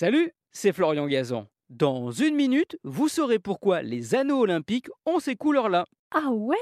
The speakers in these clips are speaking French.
Salut, c'est Florian Gazan. Dans une minute, vous saurez pourquoi les anneaux olympiques ont ces couleurs-là. Ah ouais?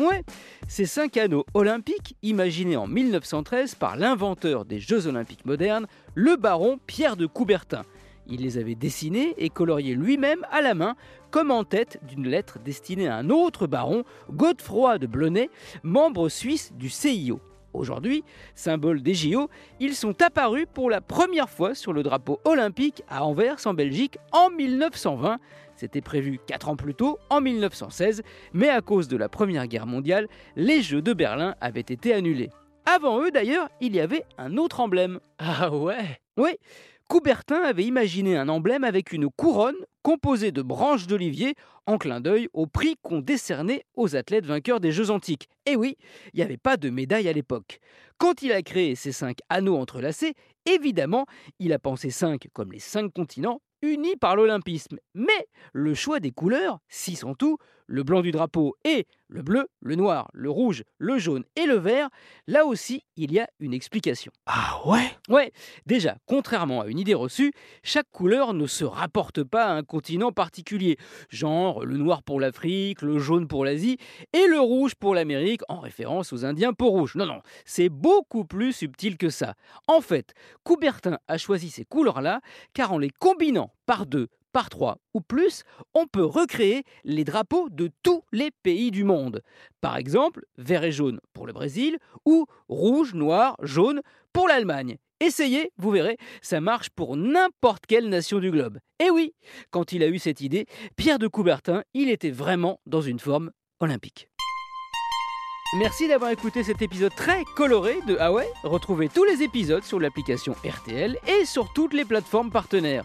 Ouais, ces cinq anneaux olympiques, imaginés en 1913 par l'inventeur des Jeux olympiques modernes, le baron Pierre de Coubertin. Il les avait dessinés et coloriés lui-même à la main, comme en tête d'une lettre destinée à un autre baron, Godefroy de Blonay, membre suisse du CIO. Aujourd'hui, symbole des JO, ils sont apparus pour la première fois sur le drapeau olympique à Anvers en Belgique en 1920. C'était prévu 4 ans plus tôt, en 1916, mais à cause de la Première Guerre mondiale, les Jeux de Berlin avaient été annulés. Avant eux d'ailleurs, il y avait un autre emblème. Ah ouais? Oui, Coubertin avait imaginé un emblème avec une couronne composée de branches d'olivier en clin d'œil au prix qu'on décernait aux athlètes vainqueurs des Jeux antiques. Et oui, il n'y avait pas de médaille à l'époque. Quand il a créé ces cinq anneaux entrelacés, évidemment, il a pensé cinq comme les cinq continents unis par l'olympisme. Mais le choix des couleurs, six en tout, le blanc du drapeau et le bleu, le noir, le rouge, le jaune et le vert, là aussi, il y a une explication. Ah ouais? Ouais, déjà, contrairement à une idée reçue, chaque couleur ne se rapporte pas à un continent particulier, genre le noir pour l'Afrique, le jaune pour l'Asie et le rouge pour l'Amérique, en référence aux Indiens peau rouge. Non, non, c'est beaucoup plus subtil que ça. En fait, Coubertin a choisi ces couleurs-là car en les combinant par deux, par trois ou plus, on peut recréer les drapeaux de tous les pays du monde. Par exemple, vert et jaune pour le Brésil ou rouge, noir, jaune pour l'Allemagne. Essayez, vous verrez, ça marche pour n'importe quelle nation du globe. Et oui, quand il a eu cette idée, Pierre de Coubertin, il était vraiment dans une forme olympique. Merci d'avoir écouté cet épisode très coloré de Ah ouais? Retrouvez tous les épisodes sur l'application RTL et sur toutes les plateformes partenaires.